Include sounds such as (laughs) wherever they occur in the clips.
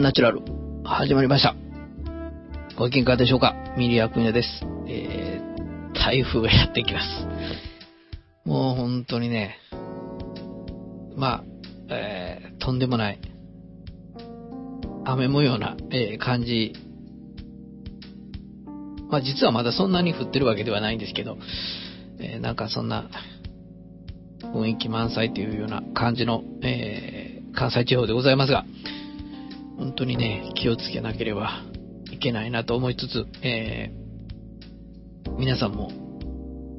ンナチュラル、始まりました。ご機嫌かがでしょうか？ミリアクニャです。えー、台風がやってきます。もう本当にね、まあ、えー、とんでもない、雨模様な、えー、感じ。まあ実はまだそんなに降ってるわけではないんですけど、えー、なんかそんな雰囲気満載というような感じの、えー、関西地方でございますが、本当にね、気をつけなければいけないなと思いつつ、えー、皆さんも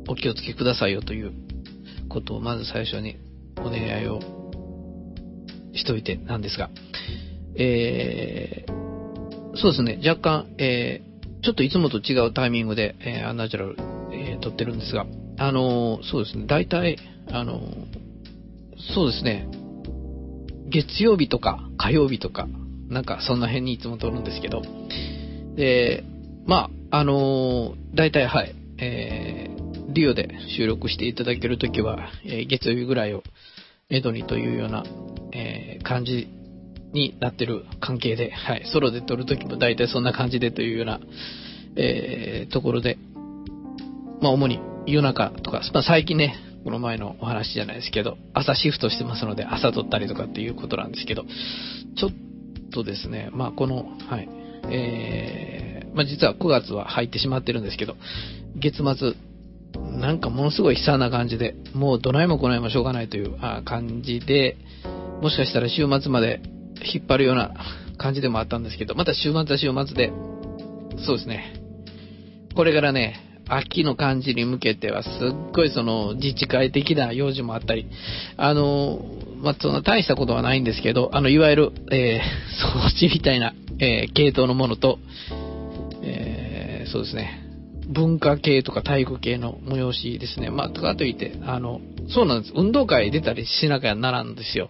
お気をつけくださいよということをまず最初にお願いをしといてなんですが、えー、そうですね、若干、えー、ちょっといつもと違うタイミングで、えー、アンナチュラル、えー、撮ってるんですが、あのー、そうですね、大体、あのー、そうですね、月曜日とか火曜日とか、なんかそんな辺にいつも撮るんですけど、で、まあ、あのー、大体はい、えー、リオで収録していただけるときは、えー、月曜日ぐらいをエドにというような、えー、感じになってる関係で、はい、ソロで撮るときも大体そんな感じでというような、えー、ところで、まあ主に夜中とか、まあ最近ね、この前のお話じゃないですけど、朝シフトしてますので、朝撮ったりとかっていうことなんですけど、ちょっとですね、まあこの、はい、えー、まあ実は9月は入ってしまってるんですけど、月末、なんかものすごい悲惨な感じで、もうどないもこないもしょうがないという感じで、もしかしたら週末まで引っ張るような感じでもあったんですけど、また週末は週末で、そうですね。これからね、秋の感じに向けては、すっごいその自治会的な用事もあったり、あの、まあ、そんな大したことはないんですけど、あの、いわゆる、えー、(laughs) 掃除みたいな、えー、系統のものと、えー、そうですね、文化系とか体育系の催しですね。まあ、かといって、あの、そうなんです。運動会出たりしなきゃならんですよ。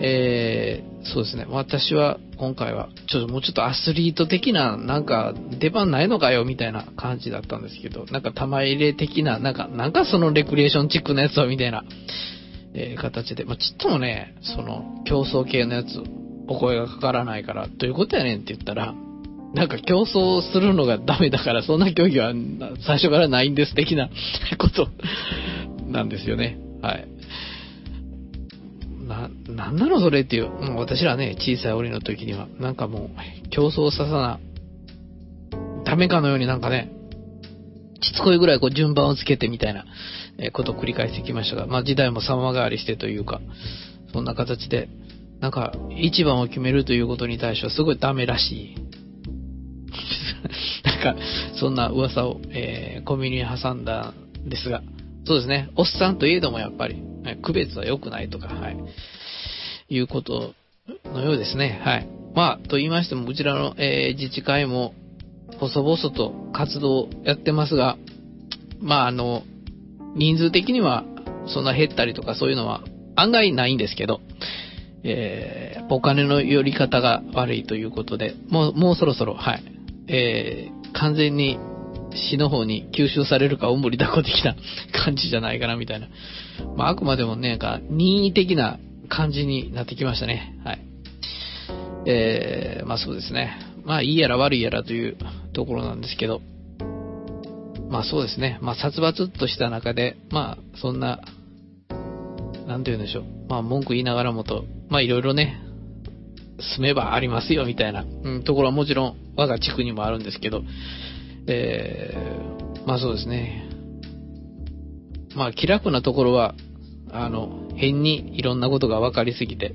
えー、そうですね。私は今回は、ちょっともうちょっとアスリート的な、なんか出番ないのかよみたいな感じだったんですけど、なんか玉入れ的な、なんか、なんかそのレクリエーションチックなやつをみたいな、えー、形で、まあ、ちっともね、その競争系のやつ、お声がかからないから、どういうことやねんって言ったら、なんか競争するのがダメだから、そんな競技は最初からないんです的なことなんですよね。はい。な、なんなのそれっていう、もう私らね、小さい檻の時には、なんかもう、競争ささな、ダメかのようになんかね、しつこいぐらいこう順番をつけてみたいな、えことを繰り返してきましたが、まあ時代も様変わりしてというか、そんな形で、なんか、一番を決めるということに対してはすごいダメらしい。(laughs) なんか、そんな噂を、えー、コミュニに挟んだんですが、そうですね、おっさんといえどもやっぱり、区別は良くないとか、はい。いうことのようですね。はい。まあ、と言いましても、こちらの、えー、自治会も、細々と活動をやってますが、まあ、あの、人数的には、そんな減ったりとかそういうのは案外ないんですけど、えー、お金の寄り方が悪いということで、もう、もうそろそろ、はい、えー、完全に死の方に吸収されるかおんぶり抱っこ的な感じじゃないかなみたいな。まあ、あくまでもね、なんか、任意的な感じになってきましたね。はい。えー、まあそうですね。まあいいやら悪いやらというところなんですけど、まあそうですね。まあ殺伐とした中で、まあそんな、なんて言うんでしょう。まあ文句言いながらもと、まあいろいろね、住めばありますよみたいな、うん、ところはもちろん我が地区にもあるんですけど、えー、まあそうですね。まあ気楽なところは、あの、変にいろんなことが分かりすぎて、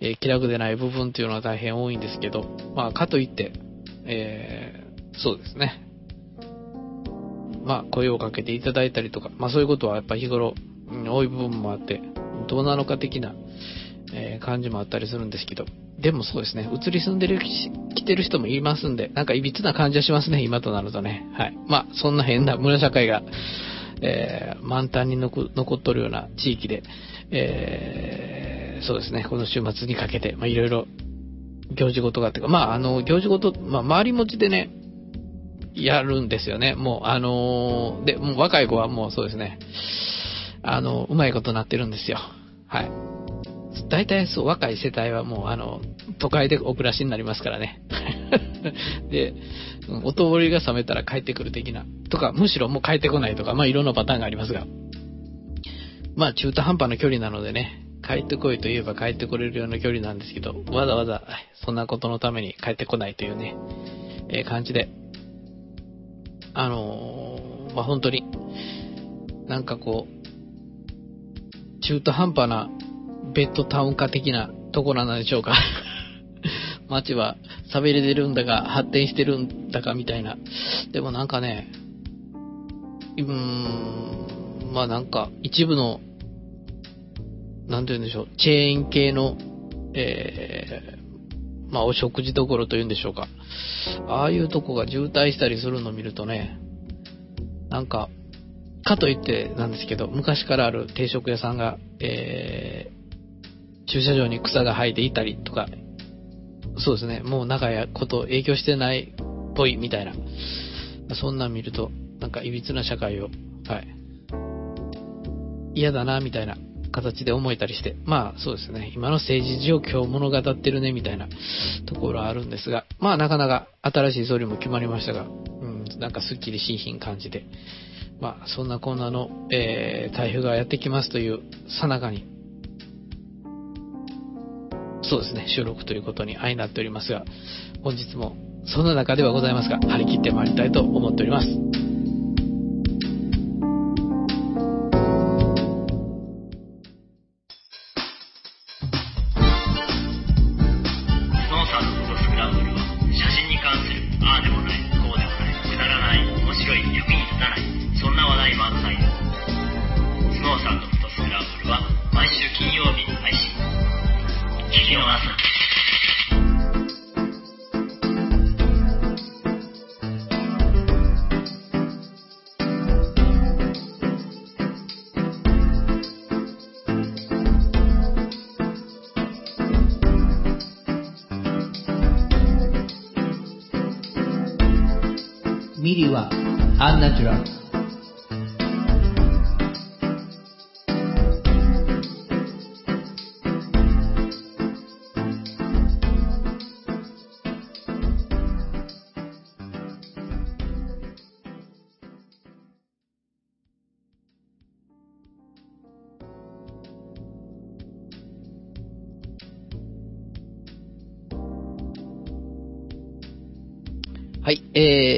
えー、気楽でない部分っていうのは大変多いんですけど、まあかといって、えー、そうですね。まあ声をかけていただいたりとか、まあそういうことはやっぱ日頃、うん、多い部分もあって、どうなのか的な、えー、感じもあったりするんですけど、でもそうですね、移り住んでる、来てる人もいますんで、なんか歪な感じはしますね、今となるとね。はい。まあ、そんな変な村社会が、えー、満タンに残っとるような地域で、えー、そうですね、この週末にかけて、まあ、いろいろ行事事があってか、まあ、あの、行事事、まあ、周り持ちでね、やるんですよね。もう、あのー、で、もう若い子はもうそうですね、あの、うまいことなってるんですよ。はい。大体そう、若い世帯はもう、あの、都会でお暮らしになりますからね。(laughs) で、お通りが冷めたら帰ってくる的な、とか、むしろもう帰ってこないとか、まあいろんなパターンがありますが、まあ中途半端な距離なのでね、帰ってこいと言えば帰ってこれるような距離なんですけど、わざわざそんなことのために帰ってこないというね、えー、感じで、あのー、まあ、本当に、なんかこう、中途半端なベッドタウン化的なところなんでしょうか。(laughs) 街は喋れてるんだか、発展してるんだかみたいな。でもなんかね、うーん、まあなんか一部の、なんて言うんでしょう、チェーン系の、えー、まあお食事どころというんでしょうか。ああいうとこが渋滞したりするのを見るとね、なんか、かといってなんですけど、昔からある定食屋さんが、えー、駐車場に草が生えていたりとか、そうですね、もう長いこと影響してないっぽいみたいな、そんなん見ると、なんか歪な社会を、はい、嫌だな、みたいな形で思えたりして、まあそうですね、今の政治状況を物語ってるねみたいなところはあるんですが、まあなかなか新しい総理も決まりましたが、うん、なんかスッキリしんひん感じで、まあそんなコーナーの、えー、台風がやってきますというさなかに、そうですね、収録ということに相なっておりますが、本日もそんな中ではございますが、張り切ってまいりたいと思っております。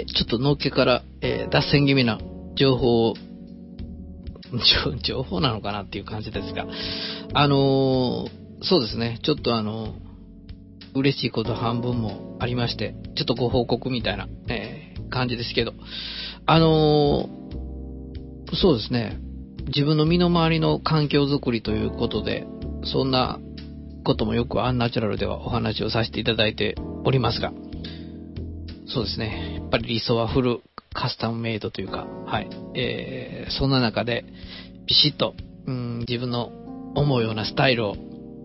ちょっとのっけから、えー、脱線気味な情報を、情報なのかなっていう感じですが、あのー、そうですね、ちょっとあのー、嬉しいこと半分もありまして、ちょっとご報告みたいな、えー、感じですけど、あの、そうですね、自分の身の回りの環境づくりということで、そんなこともよくアンナチュラルではお話をさせていただいておりますが、そうですね。っぱり理想はフルカスタムメイドというか、はい。えー、そんな中で、ビシッと、うん、自分の思うようなスタイルを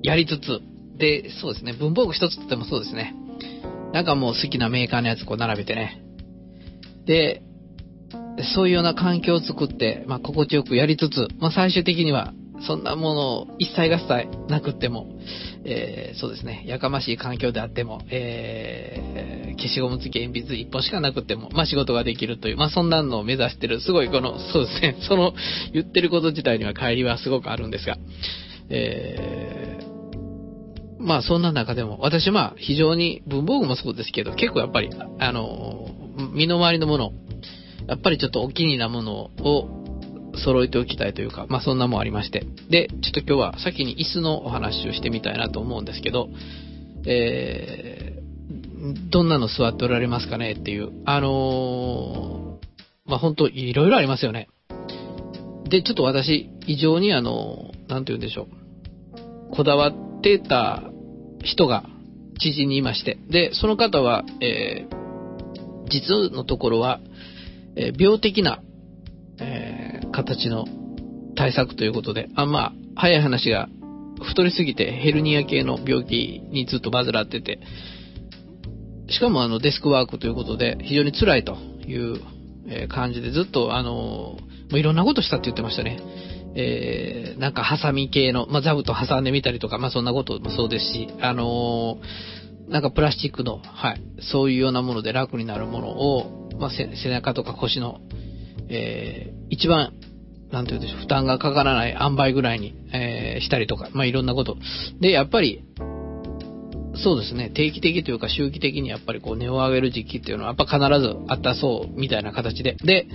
やりつつ、で、そうですね。文房具一つとってもそうですね。なんかもう好きなメーカーのやつこう並べてね。で、そういうような環境を作って、まあ、心地よくやりつつ、まあ、最終的にはそんなものを一切合切なくっても、えー、そうですね、やかましい環境であっても、えー、消しゴム付き鉛筆一本しかなくっても、まあ仕事ができるという、まあそんなのを目指してる、すごいこの、そうですね、(laughs) その言ってること自体には帰りはすごくあるんですが、えー、まあそんな中でも、私まあ非常に文房具もそうですけど、結構やっぱり、あの、身の回りのもの、やっぱりちょっとお気に入りなものを揃えておきたいというか、まあそんなもありまして。で、ちょっと今日は先に椅子のお話をしてみたいなと思うんですけど、えー、どんなの座っておられますかね？っていう、あのー、まあ本当いろいろありますよね。で、ちょっと私、異常にあの、なんて言うんでしょう。こだわってた人が知人にいまして、で、その方は、えー、実のところは、えー、病的なえー、形の対策ということで、あんまあ、早い話が、太りすぎてヘルニア系の病気にずっと患ってて、しかもあのデスクワークということで非常に辛いという感じでずっとあの、もういろんなことしたって言ってましたね。えー、なんかハサミ系の、まあ、座布と挟んでみたりとか、まあ、そんなこともそうですし、あのー、なんかプラスチックの、はい、そういうようなもので楽になるものを、まあ、背中とか腰の、えー、一番、なんて言うでしょう、負担がかからない塩梅ぐらいに、えー、したりとか、まあ、いろんなこと。で、やっぱり、そうですね、定期的というか周期的にやっぱりこう値を上げる時期っていうのはやっぱ必ずあったそうみたいな形で。で、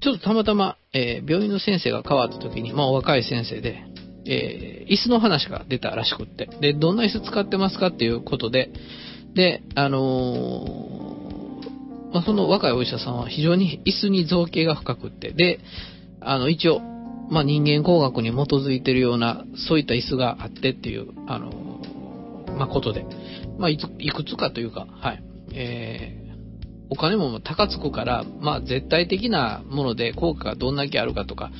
ちょっとたまたま、えー、病院の先生が変わった時に、まあ若い先生で、えー、椅子の話が出たらしくって、で、どんな椅子使ってますかっていうことで、で、あのー、ま、その若いお医者さんは非常に椅子に造形が深くって、で、あの、一応、まあ、人間工学に基づいてるような、そういった椅子があってっていう、あのまあ、ことで、まあ、いくつかというか、はい、えー、お金も高つくから、まあ、絶対的なもので効果がどんだけあるかとか、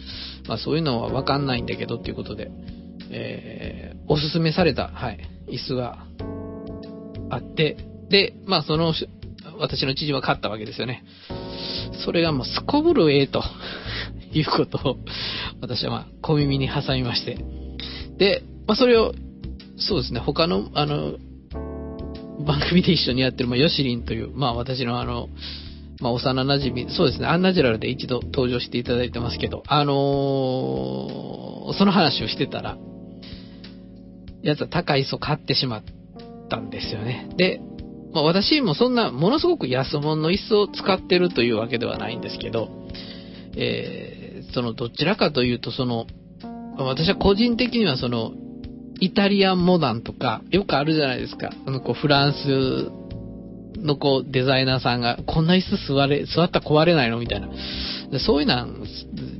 まあ、そういうのはわかんないんだけどっていうことで、えー、おすすめされた、はい、椅子があって、で、まあ、その、私の知事は勝ったわけですよね。それがもうすこぶるええと (laughs) いうことを、私はまあ、小耳に挟みまして。で、まあ、それをそうですね、他の、あの、番組で一緒にやってる、まあ、ヨシリンという、まあ、私のあの、まあ、幼馴染そうですね、アンナジュラルで一度登場していただいてますけど、あのー、その話をしてたら、やつは高い椅子を買ってしまったんですよね。で、まあ、私もそんな、ものすごく安物の椅子を使ってるというわけではないんですけど、えー、その、どちらかというと、その、私は個人的にはその、イタリアンモダンとか、よくあるじゃないですか。あの、こう、フランスのこう、デザイナーさんが、こんな椅子座れ、座ったら壊れないのみたいな。そういうのは、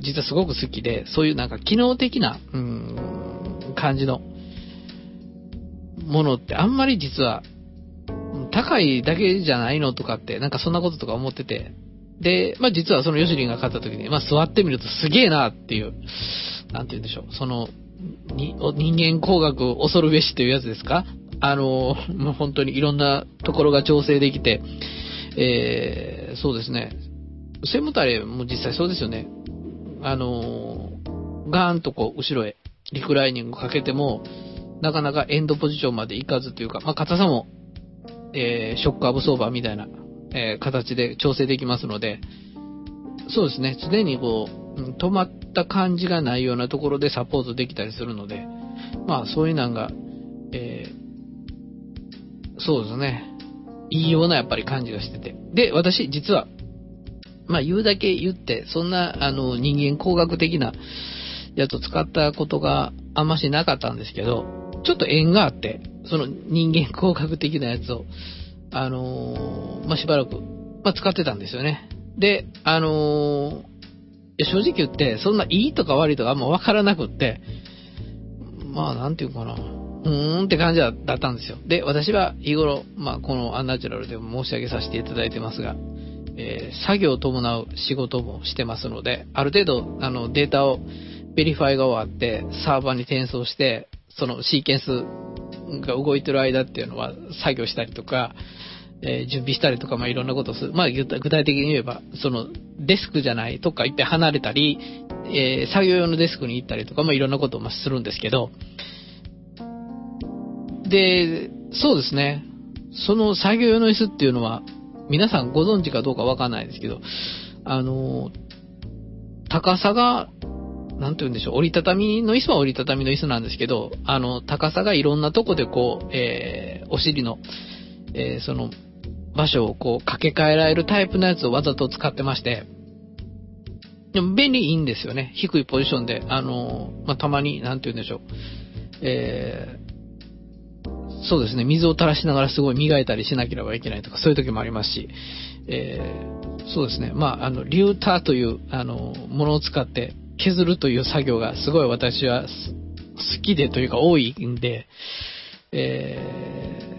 実はすごく好きで、そういうなんか機能的な、うん、感じのものってあんまり実は、高いだけじゃないのとかって、なんかそんなこととか思ってて、で、まあ実はそのヨシリンが勝った時に、まあ座ってみるとすげえなっていう、なんて言うんでしょう、その、に人間工学恐るべしというやつですか？あの、もう本当にいろんなところが調整できて、えー、そうですね。背もたれも実際そうですよね。あの、ガーンとこう、後ろへリクライニングかけても、なかなかエンドポジションまでいかずというか、まあ、硬さも、えー、ショックアブソーバーみたいな、えー、形で調整できますので、そうですね、常にこう、止まった感じがないようなところでサポートできたりするので、まあそういうのが、えー、そうですね、いいようなやっぱり感じがしてて。で、私実は、まあ言うだけ言って、そんなあの人間工学的なやつを使ったことがあんましなかったんですけど、ちょっと縁があって、その人間工学的なやつを、あのー、まあ、しばらく、まあ、使ってたんですよね。で、あのー正直言って、そんないいとか悪いとかあんま分からなくって、まあ、なんていうかな、うーんって感じだったんですよ。で、私は日頃、まあ、このアンナチュラルでも申し上げさせていただいてますが、えー、作業を伴う仕事もしてますので、ある程度、あの、データを、 verify が終わって、サーバーに転送して、そのシーケンスが動いてる間っていうのは作業したりとか、えー、準備したりとか、まあ、いろんなことをする。まあ、具体的に言えば、その、デスクじゃないとか一遍離れたり、えー、作業用のデスクに行ったりとか、まあ、いろんなことをするんですけど、で、そうですね。その作業用の椅子っていうのは、皆さんご存知かどうかわかんないですけど、あの、高さが、なんて言うんでしょう、折りたたみの椅子は折りたたみの椅子なんですけど、あの、高さがいろんなとこでこう、えー、お尻の、えー、その、場所をこう掛け替えられるタイプのやつをわざと使ってまして、でも便利いいんですよね。低いポジションで、あの、まあ、たまに、なんて言うんでしょう。えー、そうですね、水を垂らしながらすごい磨いたりしなければいけないとか、そういう時もありますし、えー、そうですね、まあ、あの、リューターという、あの、ものを使って削るという作業がすごい私は好きでというか多いんで、えー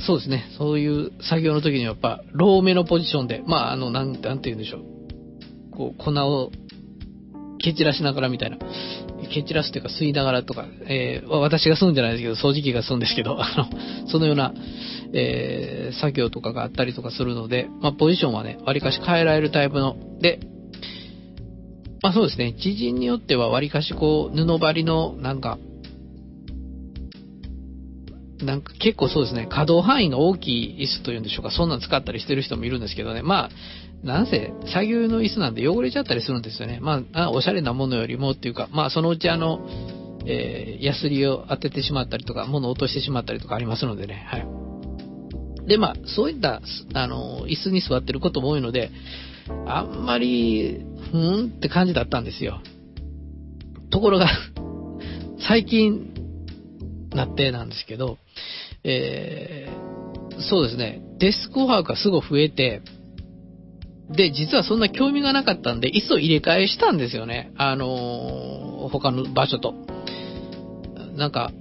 そうですね。そういう作業の時にはやっぱ、ローめのポジションで、まあ、あの、なん、なんて言うんでしょう。こう、粉を蹴散らしながらみたいな。蹴散らすっていうか吸いながらとか、えー、私が吸うんじゃないですけど、掃除機が吸うんですけど、あの、そのような、えー、作業とかがあったりとかするので、まあ、ポジションはね、割かし変えられるタイプの、で、まあそうですね、知人によってはわりかしこう、布張りのなんか、なんか結構そうですね、可動範囲が大きい椅子というんでしょうか、そんなん使ったりしてる人もいるんですけどね、まあ、なんせ、作業の椅子なんで汚れちゃったりするんですよね。まあ、おしゃれなものよりもっていうか、まあ、そのうちあの、えー、ヤスリを当ててしまったりとか、物を落としてしまったりとかありますのでね、はい。で、まあ、そういった、あの、椅子に座ってることも多いので、あんまり、ふーんって感じだったんですよ。ところが (laughs) 最近、なってなんですけど、えー、そうですね、デスクワークがすごい増えて、で、実はそんな興味がなかったんで、いっそ入れ替えしたんですよね。あのー、他の場所と。なんか、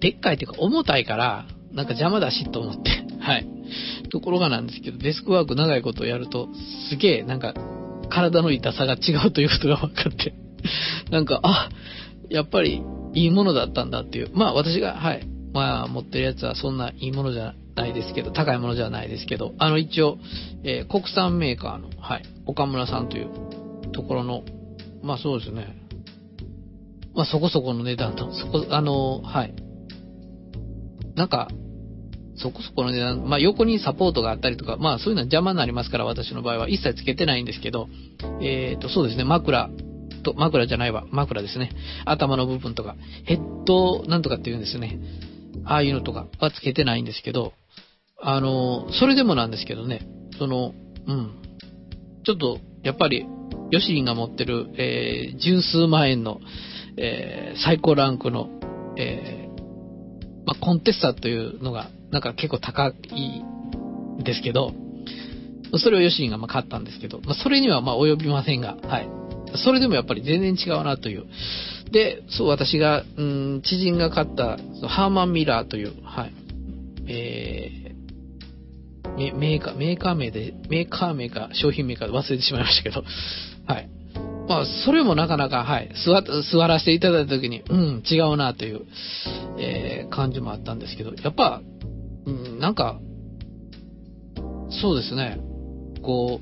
でっかいっていうか重たいから、なんか邪魔だしと思って。(laughs) はい。ところがなんですけど、デスクワーク長いことをやると、すげえ、なんか、体の痛さが違うということが分かって、(laughs) なんか、あ、やっぱりいいものだったんだっていう。まあ私が、はい。まあ持ってるやつはそんないいものじゃないですけど、高いものじゃないですけど、あの一応、えー、国産メーカーの、はい、岡村さんというところの、まあそうですね。まあそこそこの値段と、そこ、あの、はい。なんか、そこそこの値段、まあ横にサポートがあったりとか、まあそういうのは邪魔になりますから、私の場合は一切つけてないんですけど、えっ、ー、と、そうですね、枕と、枕じゃないわ、枕ですね。頭の部分とか、ヘッドなんとかっていうんですね。ああいうのとかはつけてないんですけど、あの、それでもなんですけどね、その、うん。ちょっと、やっぱり、ヨシリンが持ってる、えー、十数万円の、えー、最高ランクの、えー、まあ、コンテッサというのが、なんか結構高いですけど、それをヨシンがま買ったんですけど、まあ、それにはま及びませんが、はい。それでもやっぱり全然違うなという。で、そう、私が、うん、知人が買った、そのハーマンミラーという、はい。えー、メーカー、メーカー名で、メーカー名か商品名か忘れてしまいましたけど、はい。まあ、それもなかなか、はい、座、座らせていただいたときに、うん、違うなという、えー、感じもあったんですけど、やっぱ、うん、なんか、そうですね、こ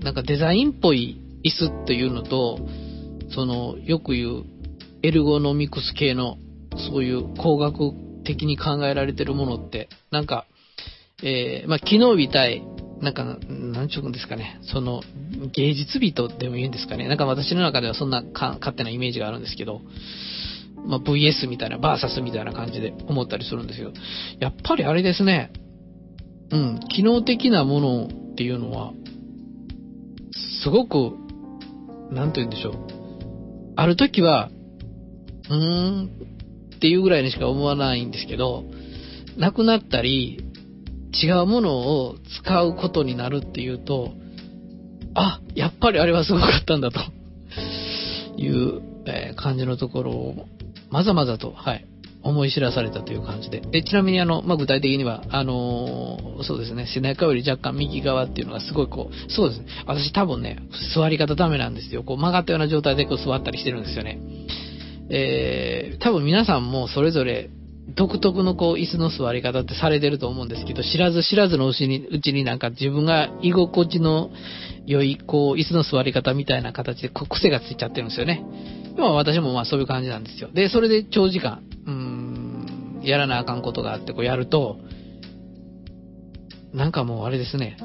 う、なんかデザインっぽい椅子っていうのと、その、よく言う、エルゴノミクス系の、そういう工学的に考えられてるものって、なんか、えー、まあ、昨日みたい、なんか、なんちゅうんですかね、その、芸術人でも言うんですかね、なんか私の中ではそんな勝手なイメージがあるんですけど、まあ、VS みたいな、バーサスみたいな感じで思ったりするんですけど、やっぱりあれですね、うん、機能的なものっていうのは、すごく、なんと言うんでしょう、ある時は、うーんっていうぐらいにしか思わないんですけど、なくなったり、違うものを使うことになるっていうと、あ、やっぱりあれはすごかったんだと。いう、え感じのところを、まざまざと、はい、思い知らされたという感じで。で、ちなみにあの、まあ、具体的には、あのー、そうですね、背中より若干右側っていうのがすごいこう、そうですね、私多分ね、座り方ダメなんですよ。こう曲がったような状態でこう座ったりしてるんですよね。えー、多分皆さんもそれぞれ独特のこう椅子の座り方ってされてると思うんですけど、知らず知らずのうちに、うちになんか自分が居心地の良いこう椅子の座り方みたいな形で癖がついちゃってるんですよね。今私もまあそういう感じなんですよ。で、それで長時間、うん、やらなあかんことがあってこうやると、なんかもうあれですね。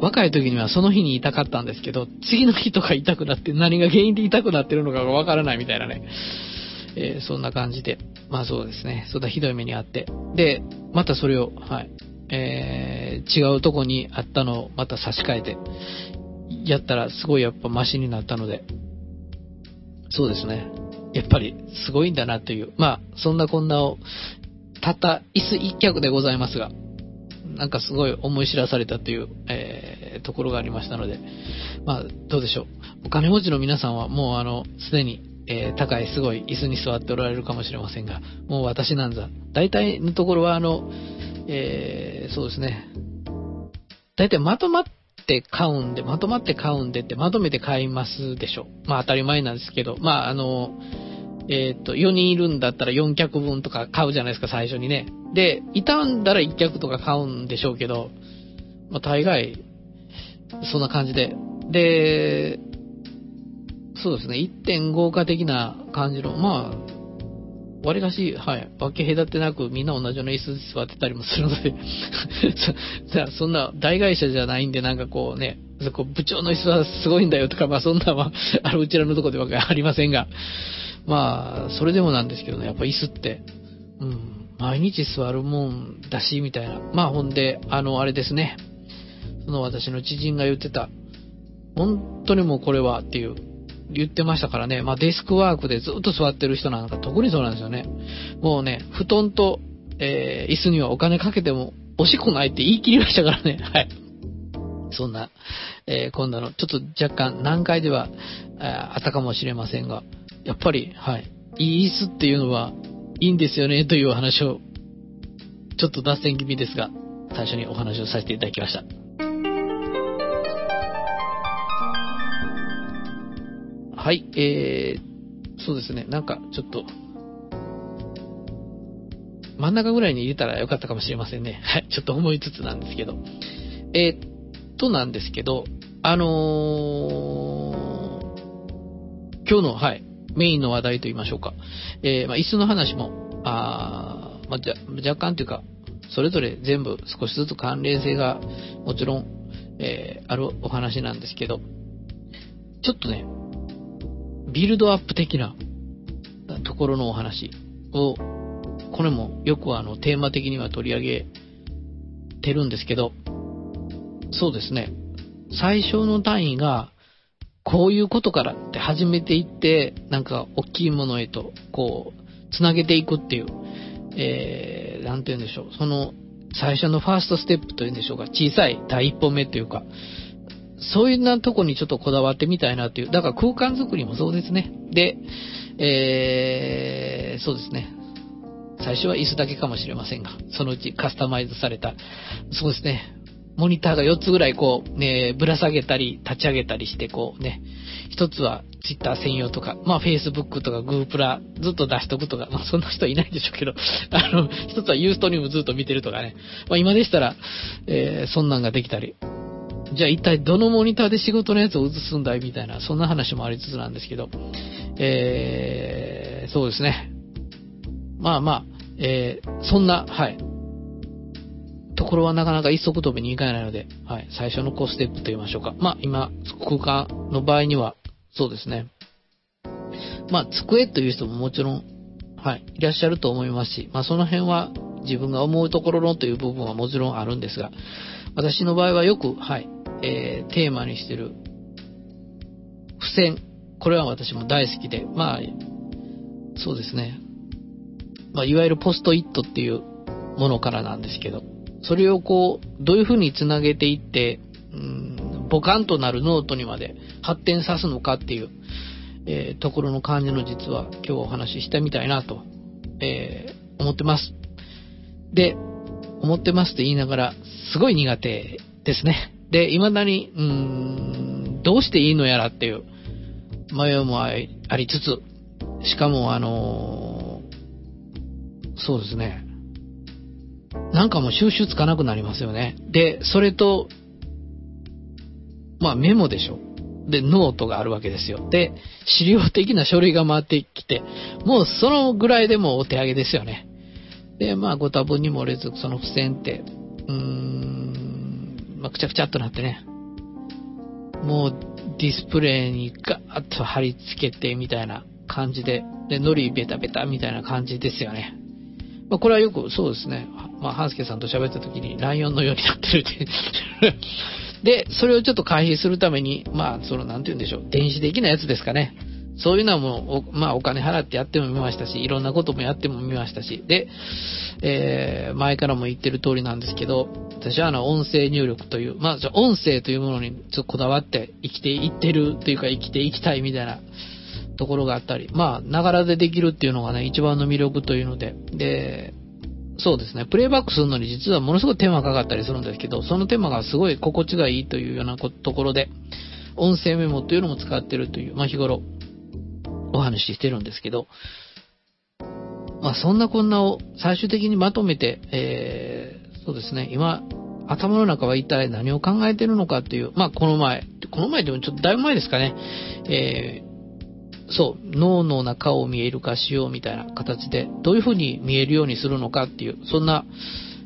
若い時にはその日に痛かったんですけど、次の日とか痛くなって何が原因で痛くなってるのかがわからないみたいなね。えー、そんな感じで。まあそうですね。そんなひどい目にあって。で、またそれを、はい。えー、違うとこにあったのをまた差し替えて、やったらすごいやっぱマシになったので、そうですね。やっぱりすごいんだなという。まあ、そんなこんなを、たった椅子一脚でございますが、なんかすごい思い知らされたという、えー、ところがありましたので、まあ、どうでしょう。お金持ちの皆さんはもうあの、すでに、えー、高いすごい椅子に座っておられるかもしれませんが、もう私なんざ、大体のところはあの、えー、そうですね。大体まとまって買うんで、まとまって買うんでって、まとめて買いますでしょ。まあ当たり前なんですけど、まああの、えっ、と、4人いるんだったら4脚分とか買うじゃないですか、最初にね。で、傷んだら1脚とか買うんでしょうけど、まあ大概、そんな感じで。で、そうですね、1.5化的な感じの、まあ、割かし、はい、分け隔てなくみんな同じような椅子座ってたりもするのでじゃあそんな大会社じゃないんでなんかこうね、そこ部長の椅子はすごいんだよとか、まあそんなは、(laughs) あの、うちらのとこではありませんが、まあ、それでもなんですけどね、やっぱ椅子って、うん、毎日座るもんだし、みたいな。まあほんで、あの、あれですね、その私の知人が言ってた、本当にもうこれはっていう、言ってましたからね。まあデスクワークでずっと座ってる人なんか特にそうなんですよね。もうね、布団と、えー、椅子にはお金かけても惜しくないって言い切りましたからね。(laughs) はい。そんな、えー、今度の、ちょっと若干難解では、あったかもしれませんが、やっぱり、はい。いい椅子っていうのはいいんですよね、というお話を、ちょっと脱線気味ですが、最初にお話をさせていただきました。はい、えー、そうですね、なんかちょっと、真ん中ぐらいに入れたらよかったかもしれませんね。(laughs) はい、ちょっと思いつつなんですけど。えー、っとなんですけど、あのー、今日の、はい、メインの話題と言いましょうか。えー、まあ、椅子の話も、あまあ、じゃ若干というか、それぞれ全部少しずつ関連性がもちろん、えー、あるお話なんですけど、ちょっとね、ビルドアップ的なところのお話を、これもよくあのテーマ的には取り上げてるんですけど、そうですね、最小の単位がこういうことからって始めていって、なんか大きいものへとこう、つなげていくっていう、えー、なんて言うんでしょう、その最初のファーストステップというんでしょうか、小さい第一歩目というか、そういうなとこにちょっとこだわってみたいなっていう。だから空間づくりもそうですね。で、えー、そうですね。最初は椅子だけかもしれませんが、そのうちカスタマイズされた、そうですね。モニターが4つぐらいこう、ね、ぶら下げたり、立ち上げたりして、こうね、一つは Twitter 専用とか、まあ Facebook とか Google プラずっと出しとくとか、まあそんな人はいないでしょうけど、(laughs) あの、一つはユーストリームずっと見てるとかね。まあ今でしたら、えー、そんなんができたり、じゃあ一体どのモニターで仕事のやつを映すんだいみたいな、そんな話もありつつなんですけど、えー、そうですね。まあまあ、えー、そんな、はい。ところはなかなか一足飛びにいかないので、はい。最初のコステップと言いましょうか。まあ今、空間の場合には、そうですね。まあ、机という人ももちろん、はい、いらっしゃると思いますし、まあその辺は自分が思うところのという部分はもちろんあるんですが、私の場合はよく、はい、えー、テーマにしてる付箋。これは私も大好きで、まあ、そうですね。まあ、いわゆるポストイットっていうものからなんですけど、それをこう、どういうふうにつなげていって、うん、ボカンとなるノートにまで発展さすのかっていう、えー、ところの感じの実は今日お話ししたみたいなと、えー、思ってます。で、思ってますと言いながら、すごい苦手ですね。で、未だに、うーん、どうしていいのやらっていう迷いもありつつ、しかもあのー、そうですね。なんかもう収集つかなくなりますよね。で、それと、まあメモでしょ。で、ノートがあるわけですよ。で、資料的な書類が回ってきて、もうそのぐらいでもお手上げですよね。で、まあご多分に漏れず、その付箋って、うーん、くちゃくちゃっとなってね、もうディスプレイにガーッと貼り付けてみたいな感じで、で、ノリベタベタみたいな感じですよね。まあ、これはよくそうですね。まあ、ハンスケさんと喋った時にライオンのようになってるってで、それをちょっと回避するために、まあ、その、なんて言うんでしょう。電子的なやつですかね。そういうのはもう、まあ、お金払ってやってもみましたし、いろんなこともやってもみましたし、で、えー、前からも言ってる通りなんですけど、私はあの、音声入力という、まあ、音声というものにちょっとこだわって生きていってるというか、生きていきたいみたいなところがあったり、まあ、ながらでできるっていうのがね、一番の魅力というので、で、そうですね、プレイバックするのに実はものすごい手間かかったりするんですけど、その手間がすごい心地がいいというようなところで、音声メモというのも使ってるという、まあ日頃お話ししてるんですけど、まあそんなこんなを最終的にまとめて、えー、そうですね、今、頭の中は一体何を考えてるのかっていう、まあこの前、この前でもちょっとだいぶ前ですかね、えーそう、脳の中を見える化しようみたいな形で、どういう風に見えるようにするのかっていう、そんな、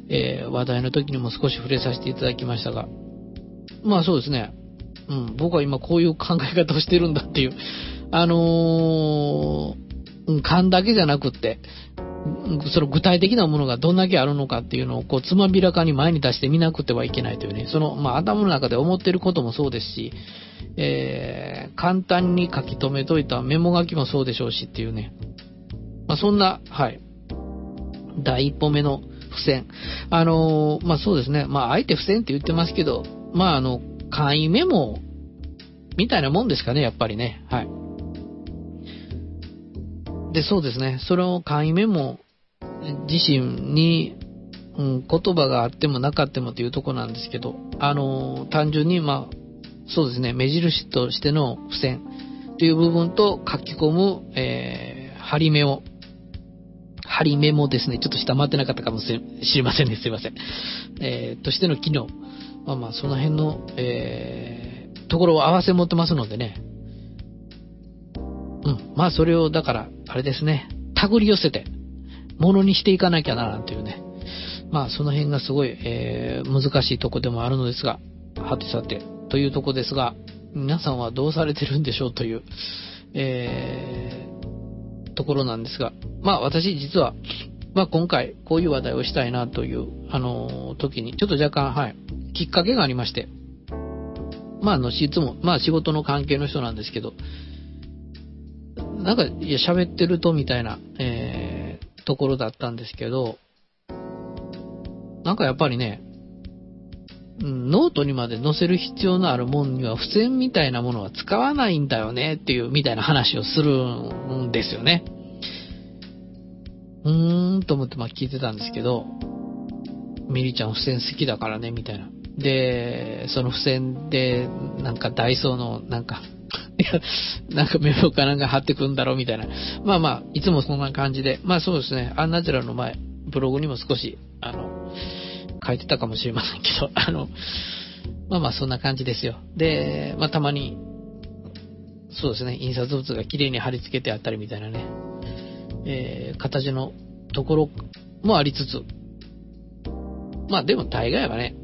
えー、話題の時にも少し触れさせていただきましたが、まあそうですね、うん、僕は今こういう考え方をしてるんだっていう、あのー、勘だけじゃなくって、その具体的なものがどんだけあるのかっていうのをこうつまびらかに前に出してみなくてはいけないというね、その、まあ、頭の中で思っていることもそうですし、えー、簡単に書き留めといたメモ書きもそうでしょうしっていうね、まあ、そんな、はい、第一歩目の付箋。あのー、まあ、そうですね、まあ、あえて付箋って言ってますけど、まあ、あの、簡易メモみたいなもんですかね、やっぱりね、はい。で、そうですね。それを簡易メモ自身に、うん、言葉があってもなかってもというとこなんですけど、あの、単純に、まあ、そうですね、目印としての付箋という部分と書き込む、えー、張り目を、張り目もですね、ちょっと下回ってなかったかもしれませんね、すいません。えー、としての機能、まあまあ、その辺の、えー、ところを合わせ持ってますのでね、うん。まあ、それを、だから、あれですね、手繰り寄せて、ものにしていかなきゃな、なんていうね。まあ、その辺がすごい、えー、難しいとこでもあるのですが、はてさて、というとこですが、皆さんはどうされてるんでしょうという、えー、ところなんですが、まあ、私実は、まあ、今回、こういう話題をしたいなという、あのー、時に、ちょっと若干、はい、きっかけがありまして、まあ、あの、いつも、まあ、仕事の関係の人なんですけど、なんか、いや、喋ってるとみたいな、えー、ところだったんですけど、なんかやっぱりね、ノートにまで載せる必要のあるもんには付箋みたいなものは使わないんだよねっていう、みたいな話をするんですよね。うーんと思ってまあ聞いてたんですけど、ミリちゃん付箋好きだからね、みたいな。で、その付箋で、なんかダイソーの、なんか、なんかメモかなんか貼ってくんだろうみたいな。まあまあ、いつもそんな感じで。まあそうですね、アンナチュラルの前、ブログにも少し、あの、書いてたかもしれませんけど、(laughs) あの、まあまあそんな感じですよ。で、まあたまに、そうですね、印刷物が綺麗に貼り付けてあったりみたいなね、えー、形のところもありつつ、まあでも大概はね、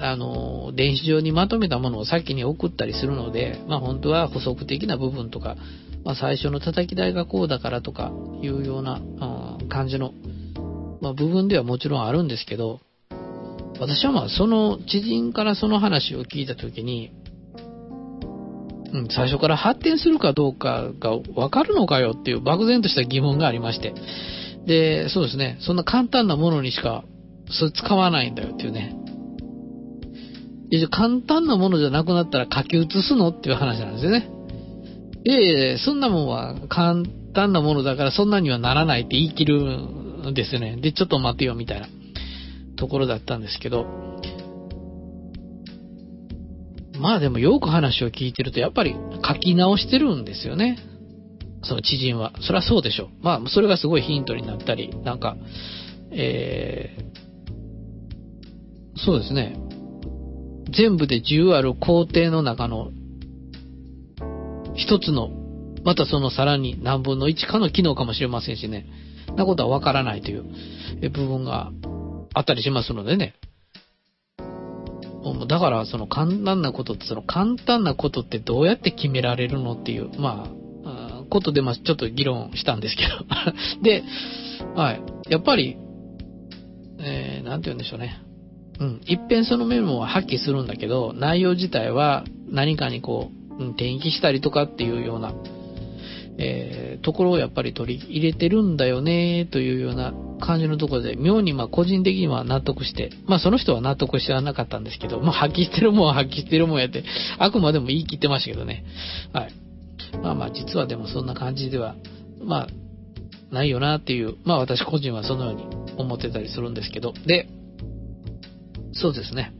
あの、電子上にまとめたものを先に送ったりするので、まあ本当は補足的な部分とか、まあ最初の叩き台がこうだからとかいうような、うん、感じの、まあ部分ではもちろんあるんですけど、私はまあその知人からその話を聞いたときに、うん、最初から発展するかどうかがわかるのかよっていう漠然とした疑問がありまして。で、そうですね、そんな簡単なものにしか、それ使わないんだよっていうね。簡単なものじゃなくなったら書き写すのっていう話なんですよね。ええ、そんなもんは簡単なものだからそんなにはならないって言い切るんですよね。で、ちょっと待てよみたいなところだったんですけど。まあでもよく話を聞いてるとやっぱり書き直してるんですよね。その知人は。そりゃそうでしょ。まあそれがすごいヒントになったり、なんか、えー、そうですね。全部で10ある工程の中の一つの、またそのさらに何分の1かの機能かもしれませんしね。なことはわからないという部分があったりしますのでね。だからその簡単なことって、その簡単なことってどうやって決められるのっていう、まあ、ことでまあちょっと議論したんですけど。(laughs) で、はい。やっぱり、えー、なんて言うんでしょうね。うん。一遍そのメモは発揮するんだけど、内容自体は何かにこう、うん、転記したりとかっていうような、えー、ところをやっぱり取り入れてるんだよね、というような感じのところで、妙にまあ個人的には納得して、まあその人は納得してはなかったんですけど、まあ発揮してるもんは発揮してるもんやって、あくまでも言い切ってましたけどね。はい。まあまあ実はでもそんな感じでは、まあ、ないよなっていう、まあ私個人はそのように思ってたりするんですけど、で、そうですね。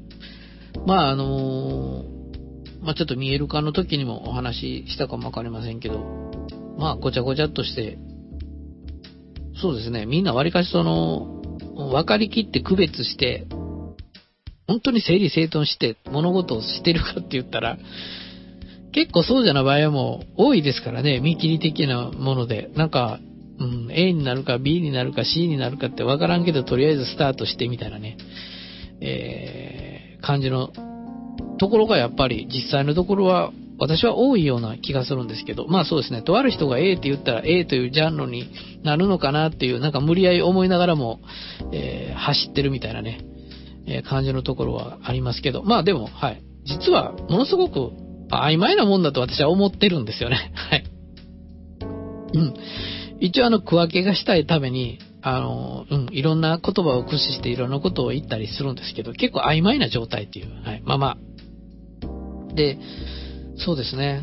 まあ、あのー、まあ、ちょっと見える化の時にもお話ししたかもわかりませんけど、まあ、ごちゃごちゃっとして、そうですね、みんなわりかしその、分かりきって区別して、本当に整理整頓して物事をしてるかって言ったら、結構そうじゃない場合も多いですからね、見切り的なもので。なんか、うん、A になるか B になるか C になるかってわからんけど、とりあえずスタートしてみたいなね、えー、感じのところがやっぱり実際のところは私は多いような気がするんですけど、まあそうですね、とある人が A って言ったら A というジャンルになるのかなっていう、なんか無理やり思いながらも、えー、走ってるみたいなね、えー、感じのところはありますけど、まあでも、はい。実は、ものすごく曖昧なもんだと私は思ってるんですよね。(laughs) はい。うん。一応あの、区分けがしたいために、あの、うん、いろんな言葉を駆使していろんなことを言ったりするんですけど、結構曖昧な状態っていう。はい。まま。で、そうですね。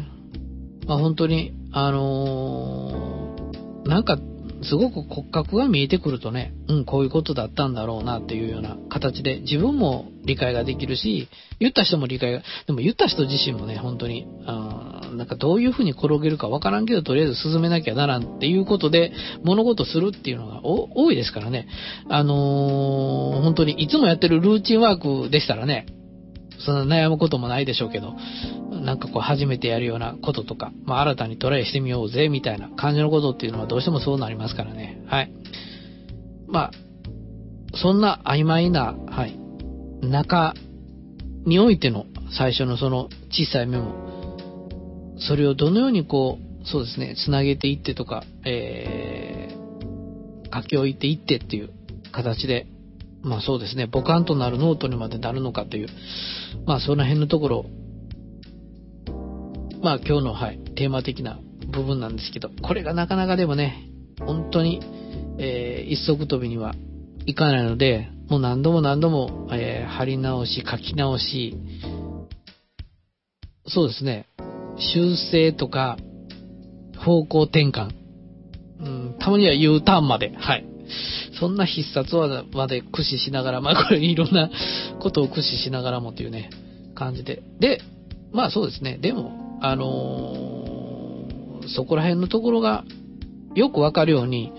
まあ本当に、あのー、なんか、すごく骨格が見えてくるとね、うん、こういうことだったんだろうなっていうような形で自分も理解ができるし、言った人も理解が、でも言った人自身もね、本当に、あなんかどういうふうに転げるかわからんけど、とりあえず進めなきゃならんっていうことで物事するっていうのが多いですからね。あのー、本当にいつもやってるルーチンワークでしたらね、そんな悩むこともないでしょうけど、なんかこう初めてやるようなこととか、まあ新たにトライしてみようぜみたいな感じのことっていうのはどうしてもそうなりますからね。はい。まあ、そんな曖昧な、はい、中においての最初のその小さいメモ、それをどのようにこう、そうですね、つなげていってとか、えー、書き置いていってっていう形でまあそうですね、ボカンとなるノートにまでなるのかという、まあその辺のところ、まあ今日の、はい、テーマ的な部分なんですけど、これがなかなかでもね、本当に、えー、一足飛びにはいかないので、もう何度も何度も、えー、貼り直し、書き直し、そうですね、修正とか、方向転換、うん、たまには U ターンまで、はい、そんな必殺技まで駆使しながら、まあこれいろんなことを駆使しながらもっていうね、感じで。で、まあそうですね。でも、あのー、そこら辺のところがよくわかるように、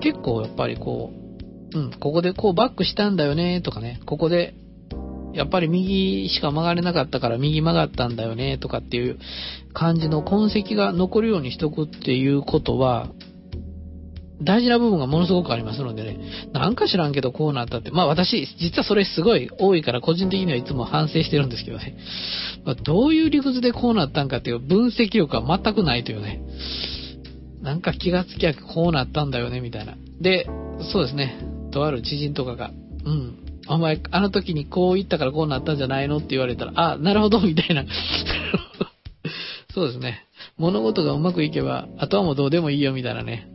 結構やっぱりこう、うん、ここでこうバックしたんだよねとかね、ここでやっぱり右しか曲がれなかったから右曲がったんだよねとかっていう感じの痕跡が残るようにしとくっていうことは、大事な部分がものすごくありますのでね、なんか知らんけどこうなったって、まあ私、実はそれすごい多いから個人的にはいつも反省してるんですけどね、まあ、どういう理屈でこうなったんかっていう分析力は全くないというね、なんか気がつきゃこうなったんだよね、みたいな。で、そうですね、とある知人とかが、うん、お前、あの時にこう言ったからこうなったんじゃないのって言われたら、あ、なるほど、みたいな。(laughs) そうですね。物事がうまくいけば、あとはもうどうでもいいよ、みたいなね。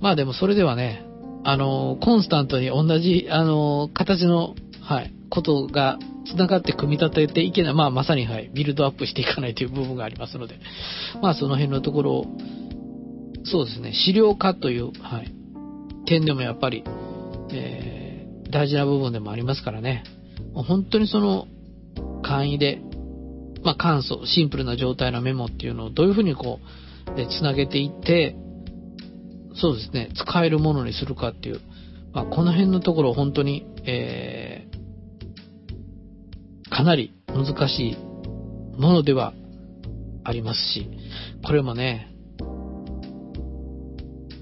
まあでもそれではね、あの、コンスタントに同じ、あの、形の、はい、ことが繋がって組み立てていけない、まあまさに、はい、ビルドアップしていかないという部分がありますので、まあその辺のところを、そうですね、資料化という、はい、点でもやっぱり、えー、大事な部分でもありますからね、本当にその、簡易で、まあ簡素、シンプルな状態のメモっていうのをどういうふうにこう、で、繋げていって、そうですね、使えるものにするかっていう、まあ、この辺のところ本当に、えー、かなり難しいものではありますし、これもね、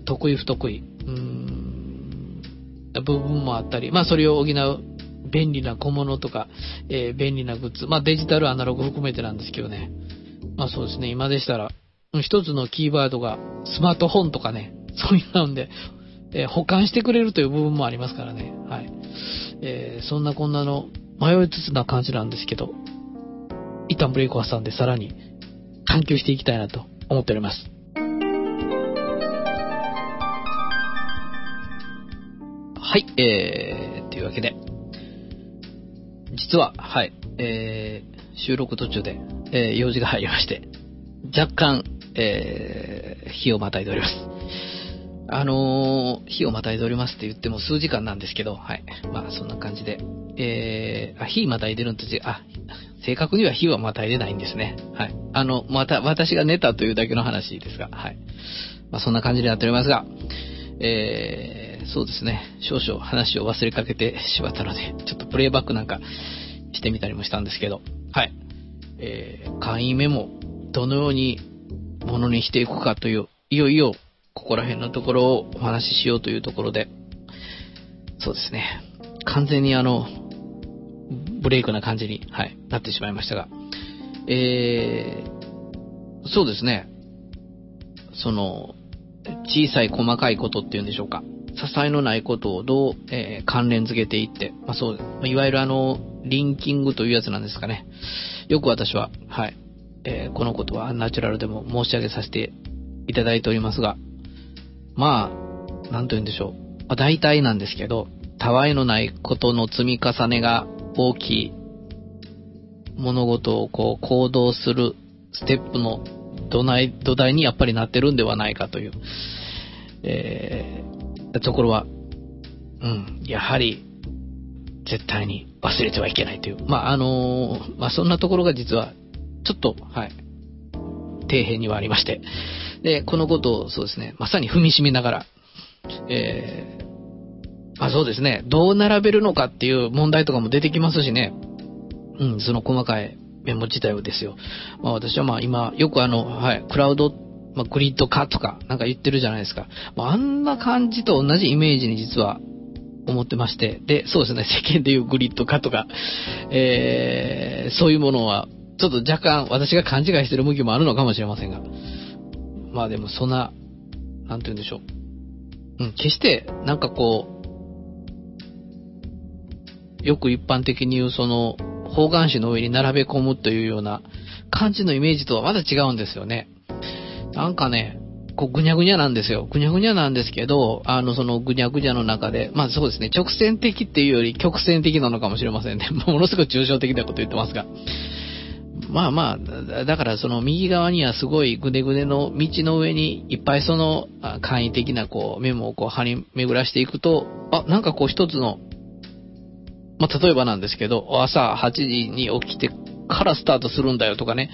得意不得意、うーん、部分もあったり、まあそれを補う便利な小物とか、えー、便利なグッズ、まあデジタルアナログ含めてなんですけどね。まあそうですね、今でしたら、一つのキーワードがスマートフォンとかね、(laughs) そういうので、えー、保管してくれるという部分もありますからね。はい。えー、そんなこんなの迷いつつな感じなんですけど、一旦ブレイクを挟んでさらに探求していきたいなと思っております。はい、えー、というわけで、実は、はい、えー、収録途中で、えー、用事が入りまして、若干、えー、日をまたいでおります。あのー、日をまたいでおりますって言っても数時間なんですけど、はい。まあ、そんな感じで。えー、あ、日またいでるんとあ、正確には日はまたいでないんですね。はい。あの、また、私が寝たというだけの話ですが、はい。まあ、そんな感じになっておりますが、えー、そうですね。少々話を忘れかけてしまったので、ちょっとプレイバックなんかしてみたりもしたんですけど、はい。えー、簡易メモどのようにものにしていくかという、いよいよここら辺のところをお話ししようというところで、そうですね。完全にあの、ブレイクな感じに、はい、なってしまいましたが、えー、そうですね。その、小さい細かいことっていうんでしょうか。支えのないことをどう、えー、関連づけていって、まあ、そう、いわゆるあの、リンキングというやつなんですかね。よく私は、はい、えー、このことはナチュラルでも申し上げさせていただいておりますが、まあ、なんと言うんでしょう。まあ、大体なんですけど、たわいのないことの積み重ねが大きい物事をこう行動するステップの土台土台にやっぱりなってるんではないかという、えー、ところは、うん、やはり絶対に忘れてはいけないという。まあ、あのー、まあ、そんなところが実は、ちょっと、はい、底辺にはありまして。で、このことをそうですね、まさに踏みしめながら、えー、まあそうですね、どう並べるのかっていう問題とかも出てきますしね、うん、その細かいメモ自体をですよ。まあ私はまあ今、よくあの、はい、クラウド、まあ、グリッド化とかなんか言ってるじゃないですか。まあ、あんな感じと同じイメージに実は思ってまして、で、そうですね、世間でいうグリッド化とか、えー、そういうものは、ちょっと若干私が勘違いしてる向きもあるのかもしれませんが、まあでもそんな、なんて言うんでしょう。うん、決して、なんかこう、よく一般的に言うその、方眼紙の上に並べ込むというような感じのイメージとはまだ違うんですよね。なんかね、こうぐにゃぐにゃなんですよ。ぐにゃぐにゃなんですけど、あの、そのぐにゃぐにゃの中で、まあそうですね、直線的っていうより曲線的なのかもしれませんね。(laughs) ものすごく抽象的なこと言ってますが。まあまあ、だからその右側にはすごいぐねぐねの道の上にいっぱいその簡易的なこうメモをこう張り巡らしていくと、あ、なんかこう一つの、まあ例えばなんですけど、朝8時に起きてからスタートするんだよとかね、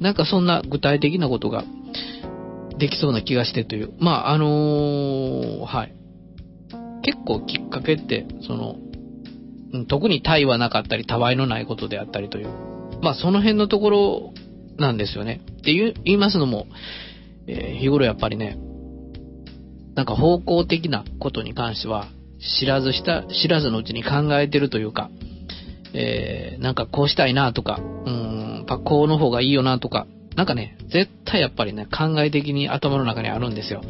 なんかそんな具体的なことができそうな気がしてという。まああのー、はい。結構きっかけって、その、特に対はなかったり、たわいのないことであったりという。まあその辺のところなんですよね。って言いますのも、えー、日頃やっぱりね、なんか方向的なことに関しては、知らずした、知らずのうちに考えてるというか、えー、なんかこうしたいなとか、うん、パこうの方がいいよなとか、なんかね、絶対やっぱりね、考え的に頭の中にあるんですよ。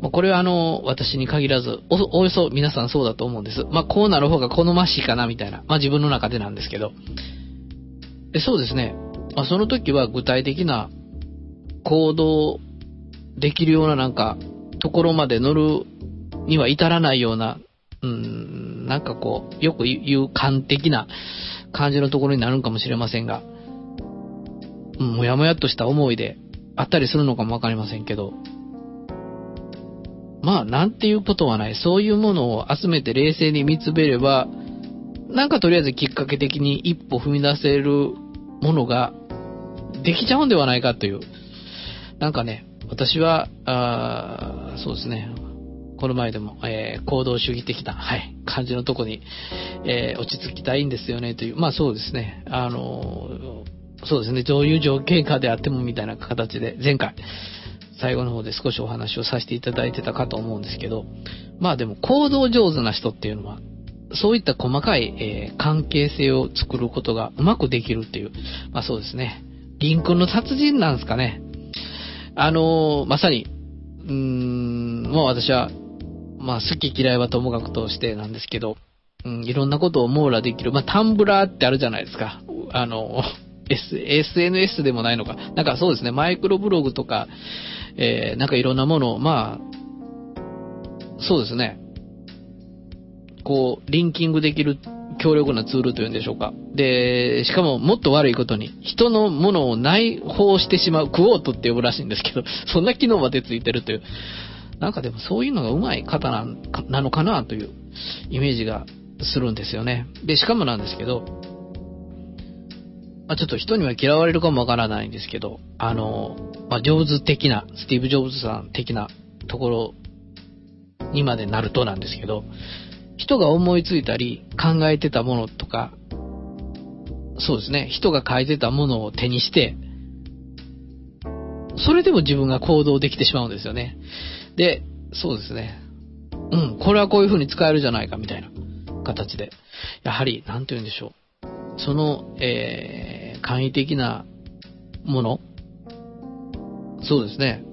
もうこれはあの、私に限らず、お、およそ皆さんそうだと思うんです。まあ、こうなる方が好ましいかなみたいな。まあ、自分の中でなんですけど。そうですね。あ、その時は具体的な行動できるようななんか、ところまで乗るには至らないような、うん、なんかこう、よく言う感的な感じのところになるんかもしれませんが、うん、もやもやっとした思いであったりするのかもわかりませんけど、まあ、なんていうことはない。そういうものを集めて冷静に見つめれば、なんかとりあえずきっかけ的に一歩踏み出せるものができちゃうんではないかという。なんかね、私は、あそうですね、この前でも、えー、行動主義的な、はい、感じのとこに、えー、落ち着きたいんですよねという、まあそうですね、あのそうですね、どういう条件下であってもみたいな形で、前回、最後の方で少しお話をさせていただいてたかと思うんですけど、まあでも行動上手な人っていうのは、そういった細かい、えー、関係性を作ることがうまくできるっていう、まあそうですね。リンクの達人なんですかね。あのー、まさに、うーん、もう私は、まあ好き嫌いはともかくとしてなんですけど、うん、いろんなことを網羅できる。まあタンブラーってあるじゃないですか。あの、S、SNS でもないのか。なんかそうですね、マイクロブログとか、えー、なんかいろんなものを、まあ、そうですね。こう、リンキングできる強力なツールというんでしょうか。で、しかももっと悪いことに、人のものを内包してしまう、クオートって呼ぶらしいんですけど、(laughs) そんな機能までついてるという、なんかでもそういうのが上手い方なのかなというイメージがするんですよね。で、しかもなんですけど、まあ、ちょっと人には嫌われるかもわからないんですけど、あの、まあ、上手的な、スティーブ・ジョブズさん的なところにまでなるとなんですけど、人が思いついたり考えてたものとか、そうですね、人が書いてたものを手にして、それでも自分が行動できてしまうんですよね。で、そうですね。うん、これはこういう風に使えるじゃないかみたいな形で。やはり、なんて言うんでしょう。その、えー、簡易的なものそうですね。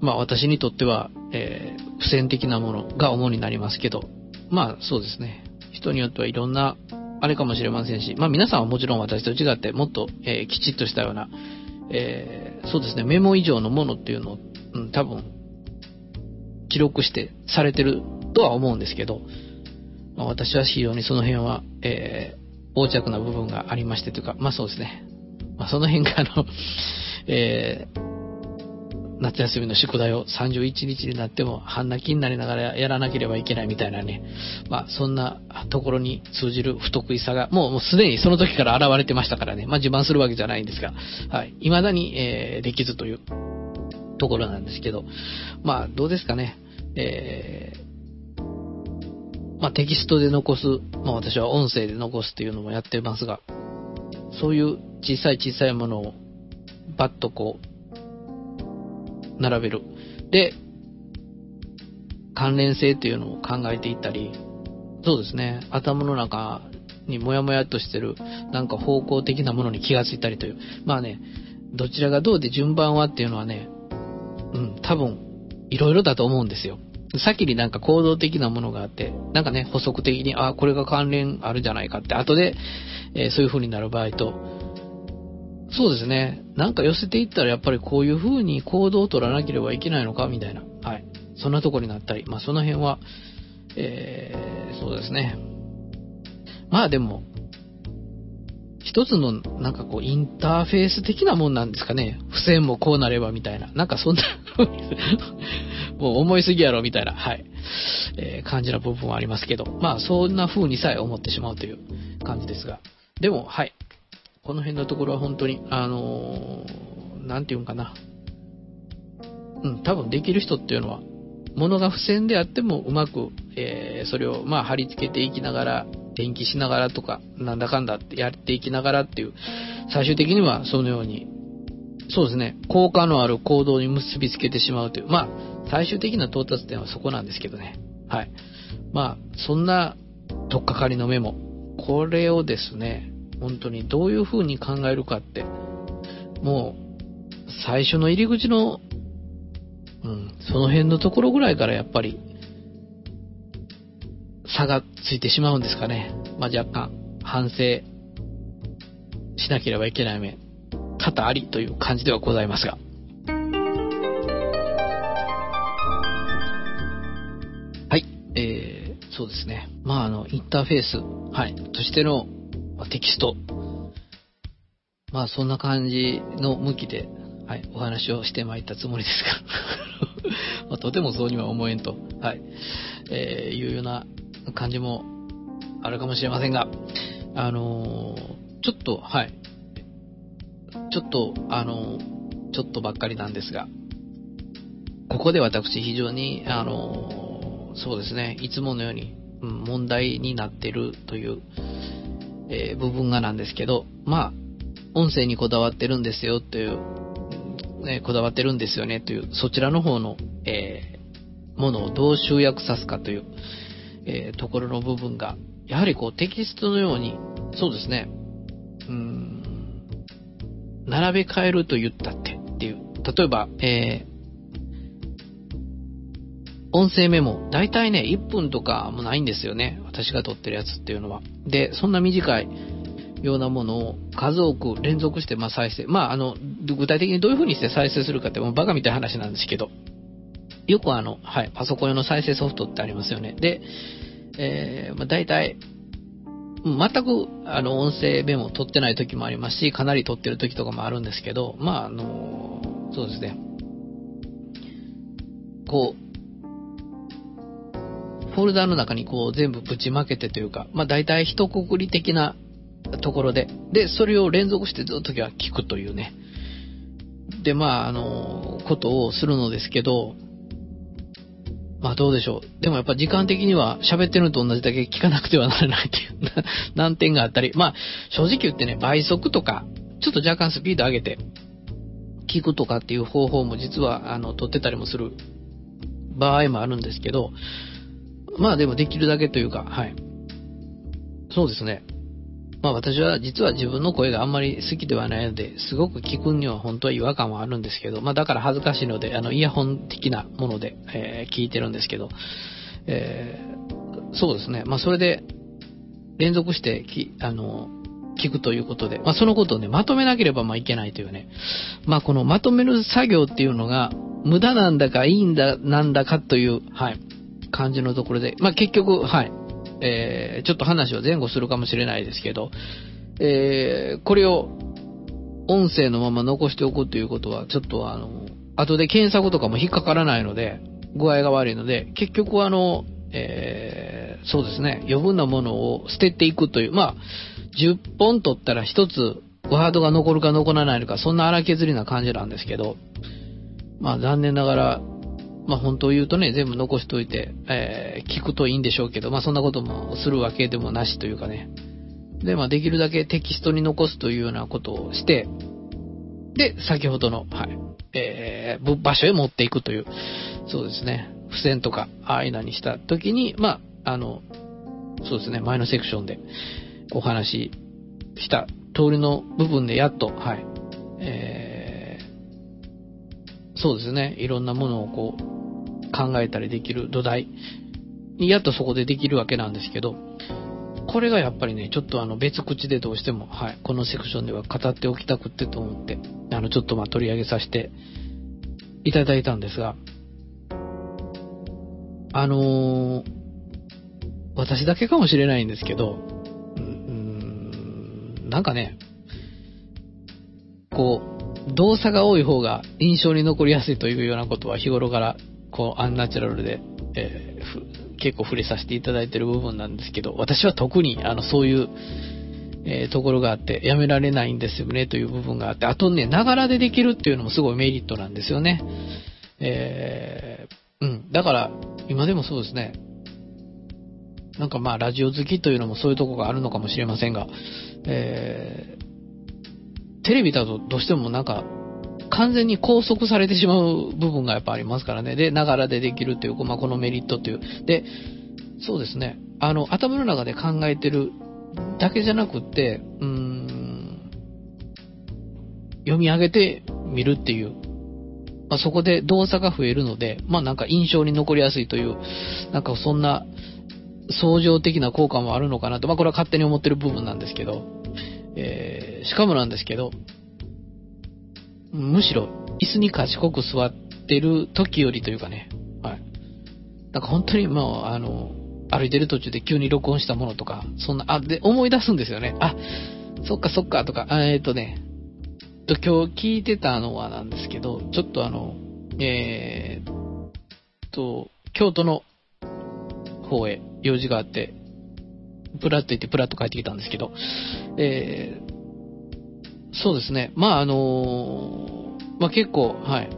まあ私にとっては、えー、付箋的なものが主になりますけど、まあそうですね。人によってはいろんな、あれかもしれませんし、まあ皆さんはもちろん私と違ってもっと、えー、きちっとしたような、えー、そうですね、メモ以上のものっていうのを、うん、多分、記録してされてるとは思うんですけど、まあ、私は非常にその辺は、えー、横着な部分がありましてというか、まあそうですね。まあその辺があの、(laughs) えー、夏休みの宿題を31日になっても半泣きになりながらやらなければいけないみたいなね、まあそんなところに通じる不得意さが、もうもうすでにその時から現れてましたからね、まあ自慢するわけじゃないんですが、はい、未だに、えー、できずというところなんですけど、まあどうですかね、えー、まあテキストで残す、まあ私は音声で残すっていうのもやってますが、そういう小さい小さいものをバッとこう並べる。で、関連性っていうのを考えていったり、そうですね、頭の中にもやもやとしてる、なんか方向的なものに気がついたりという。まあね、どちらがどうで順番はっていうのはね、うん、多分、いろいろだと思うんですよ。先になんか行動的なものがあって、なんかね、補足的に、あ、これが関連あるじゃないかって、後で、えー、そういう風になる場合と、そうですね。なんか寄せていったらやっぱりこういう風に行動を取らなければいけないのかみたいな。はい。そんなとこになったり。まあその辺は、えー、そうですね。まあでも、一つのなんかこうインターフェース的なもんなんですかね。付箋もこうなればみたいな。なんかそんな (laughs) もう思いすぎやろみたいな、はい。えー、感じな部分はありますけど。まあそんな風にさえ思ってしまうという感じですが。でも、はい。この辺のところは本当に、あのー、なんていうんかな。うん、多分できる人っていうのは、物が付箋であってもうまく、えー、それをまあ貼り付けていきながら、電気しながらとか、なんだかんだってやっていきながらっていう、最終的にはそのように、そうですね、効果のある行動に結びつけてしまうという、まあ、最終的な到達点はそこなんですけどね。はい。まあ、そんな、とっかかりのメモ。これをですね、本当にどういう風に考えるかって、もう、最初の入り口の、うん、その辺のところぐらいからやっぱり、差がついてしまうんですかね。まあ、若干、反省しなければいけない面、多々ありという感じではございますが。はい、えー、そうですね。まあ、あの、インターフェース、はい、としてのまあ、テキスト。まあそんな感じの向きで、はい、お話をしてまいったつもりですが。(laughs) まあ、とてもそうには思えんと、はい、えー、いうような感じもあるかもしれませんが、あのー、ちょっと、はい、ちょっと、あのー、ちょっとばっかりなんですが、ここで私非常に、あのそうですね、いつものように、うん、問題になってるという、えー、部分がなんですけど、まあ、音声にこだわってるんですよという、ね、こだわってるんですよねという、そちらの方の、えー、ものをどう集約さすかという、え、ところの部分が、やはりこうテキストのように、そうですね、うん、並べ替えると言ったってっていう、例えば、え音声メモ、だいたいね、1分とかもないんですよね。私が撮ってるやつっていうのは。で、そんな短いようなものを数多く連続して、まあ、再生。まあ、あの、具体的にどういう風にして再生するかってもうバカみたいな話なんですけど、よくあの、はい、パソコン用の再生ソフトってありますよね。で、えー、まあ、大体、全く、あの、音声メモを取ってない時もありますし、かなり取ってる時とかもあるんですけど、まあ、あの、そうですね。こう、フォルダの中にこう全部ぶちまけてというか、まあ大体一括り的なところで、で、それを連続してずっと聞くというね。で、まあ、あの、ことをするのですけど、まあどうでしょう。でもやっぱ時間的には喋ってるのと同じだけ聞かなくてはならないっていう (laughs) 難点があったり、まあ正直言ってね、倍速とか、ちょっと若干スピード上げて聞くとかっていう方法も実は、あの、取ってたりもする場合もあるんですけど、まあでもできるだけというか、はい。そうですね。まあ私は実は自分の声があんまり好きではないので、すごく聞くには本当は違和感はあるんですけど、まあだから恥ずかしいので、あの、イヤホン的なもので、えー、聞いてるんですけど、えー、そうですね。まあそれで、連続してき、あの、聞くということで、まあそのことをね、まとめなければまあいけないというね、まあこのまとめる作業っていうのが、無駄なんだかいいんだ、なんだかという、はい、感じのところで、まあ結局、はい、えー、ちょっと話を前後するかもしれないですけど、えー、これを音声のまま残しておくということは、ちょっとあの、後で検索とかも引っかからないので、具合が悪いので、結局あの、えー、そうですね、余分なものを捨てていくという、まあ、10本取ったら1つワードが残るか残らないのか、そんな荒削りな感じなんですけど、まあ残念ながら、まあ本当を言うとね、全部残しておいて、えー、聞くといいんでしょうけど、まあそんなこともするわけでもなしというかね。で、まあできるだけテキストに残すというようなことをして、で、先ほどの、はい、えー、場所へ持っていくという、そうですね、付箋とか、ああいうのにした時に、まあ、あの、そうですね、前のセクションでお話しした通りの部分でやっと、はい、えー、そうですね、いろんなものをこう、考えたりできる土台。にやっとそこでできるわけなんですけど、これがやっぱりね、ちょっとあの別口でどうしても、はい、このセクションでは語っておきたくってと思って、あの、ちょっとまあ取り上げさせていただいたんですが、あのー、私だけかもしれないんですけど、うん、なんかね、こう、動作が多い方が印象に残りやすいというようなことは日頃からこう、アンナチュラルで、えー、結構触れさせていただいてる部分なんですけど、私は特に、あの、そういう、えー、ところがあって、やめられないんですよね、という部分があって、あとね、ながらでできるっていうのもすごいメリットなんですよね。えー、うん。だから、今でもそうですね。なんかまあ、ラジオ好きというのもそういうとこがあるのかもしれませんが、えー、テレビだとどうしてもなんか、完全に拘束されてしまう部分がやっぱありますからね。で、ながらでできるという、まあ、このメリットという。で、そうですね。あの、頭の中で考えてるだけじゃなくって、うーん、読み上げてみるっていう。まあ、そこで動作が増えるので、まあなんか印象に残りやすいという、なんかそんな相乗的な効果もあるのかなと、まあこれは勝手に思ってる部分なんですけど、えー、しかもなんですけど、むしろ椅子に賢く座ってる時よりというかね、はい。なんか本当にもう、あの、歩いてる途中で急に録音したものとか、そんな、あ、で、思い出すんですよね。あ、そっかそっかとか、えっ、ー、とね、今日聞いてたのはなんですけど、ちょっとあの、えー、と、京都の方へ用事があって、プラッと行ってプラッと帰ってきたんですけど、えー、そうですね。まあ、あのまあ、結構、はい。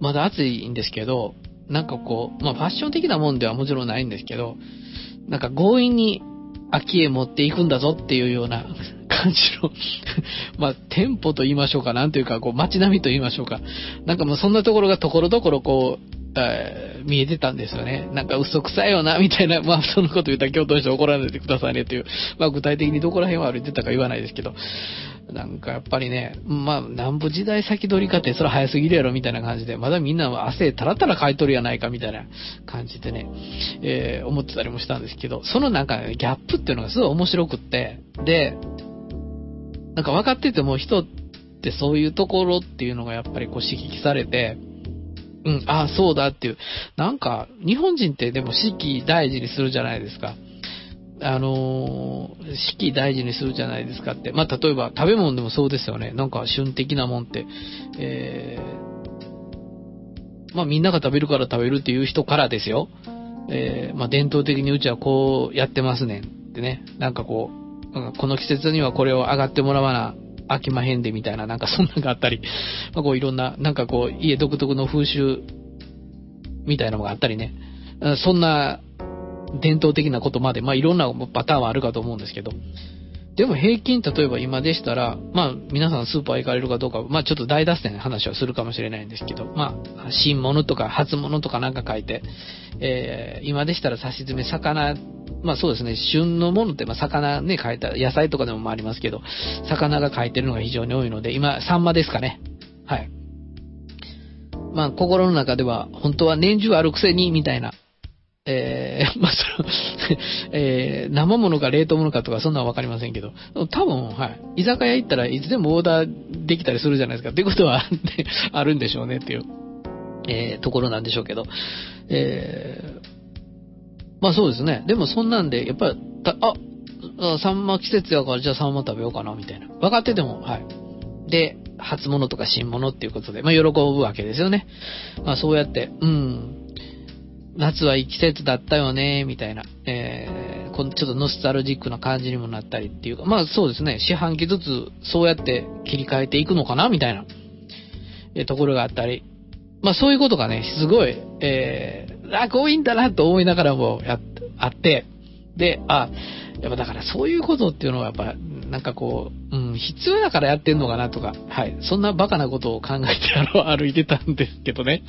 まだ暑いんですけど、なんかこう、まあ、ファッション的なもんではもちろんないんですけど、なんか強引に秋へ持っていくんだぞっていうような (laughs) 感じの (laughs) まあ、店舗と言いましょうか、なんというか、こう、街並みと言いましょうか。なんかもうそんなところがところどころこう、見えてたんですよね。なんか嘘くさいよな、みたいな、まあそのこと言ったら京都の人怒らないでくださいねっていう、まあ具体的にどこら辺を歩いてたか言わないですけど、なんかやっぱりね、まあ南部時代先取りかってそれ早すぎるやろみたいな感じで、まだみんなは汗たらたら買い取るやないかみたいな感じでね、えー、思ってたりもしたんですけど、そのなんか、ね、ギャップっていうのがすごい面白くって、で、なんか分かってても人ってそういうところっていうのがやっぱりこう刺激されて、うん、ああ、そうだっていう。なんか、日本人ってでも四季大事にするじゃないですか。あのー、四季大事にするじゃないですかって。まあ、例えば食べ物でもそうですよね。なんか旬的なもんって。えー、まあみんなが食べるから食べるっていう人からですよ。えー、まあ伝統的にうちはこうやってますねんってね。なんかこう、この季節にはこれを上がってもらわな飽きまへんでみたいな、なんかそんなのがあったり、(laughs) まあ、こういろんな、なんかこう、家独特の風習みたいなのがあったりね、そんな伝統的なことまで、まあいろんなパターンはあるかと思うんですけど、でも平均、例えば今でしたら、まあ皆さんスーパー行かれるかどうか、まあちょっと大脱線の話はするかもしれないんですけど、まあ新物とか初物とかなんか書いて、えー、今でしたら差し詰め魚、まあそうですね、旬のものってまあ魚ね書いた、野菜とかでもありますけど、魚が書いてるのが非常に多いので、今、サンマですかね。はい。まあ心の中では、本当は年中あるくせに、みたいなえー、(laughs) まあ、そのえー、生物か冷凍物かとかそんなのわかりませんけど、多分、はい。居酒屋行ったらいつでもオーダーできたりするじゃないですか。っていうことはあるんでしょうねっていう、えー、ところなんでしょうけど。えー、まあそうですね。でもそんなんで、やっぱり、あ、サンマ季節やからじゃあサンマ食べようかな、みたいな。分かってても、はい。で、初物とか新物っていうことで、まあ喜ぶわけですよね。まあそうやって、うん、夏はいい季節だったよね、みたいな、えー、このちょっとノスタルジックな感じにもなったりっていうか、まあそうですね、四半期ずつそうやって切り替えていくのかな、みたいな、えー、ところがあったり、まあそういうことがね、すごい、えー、あ、こういいんだなと思いながらもやっあって、で、あ、やっぱだからそういうことっていうのはやっぱ、なんかこう、うん、必要だからやってんのかなとか、はい、そんなバカなことを考えて歩いてたんですけどね。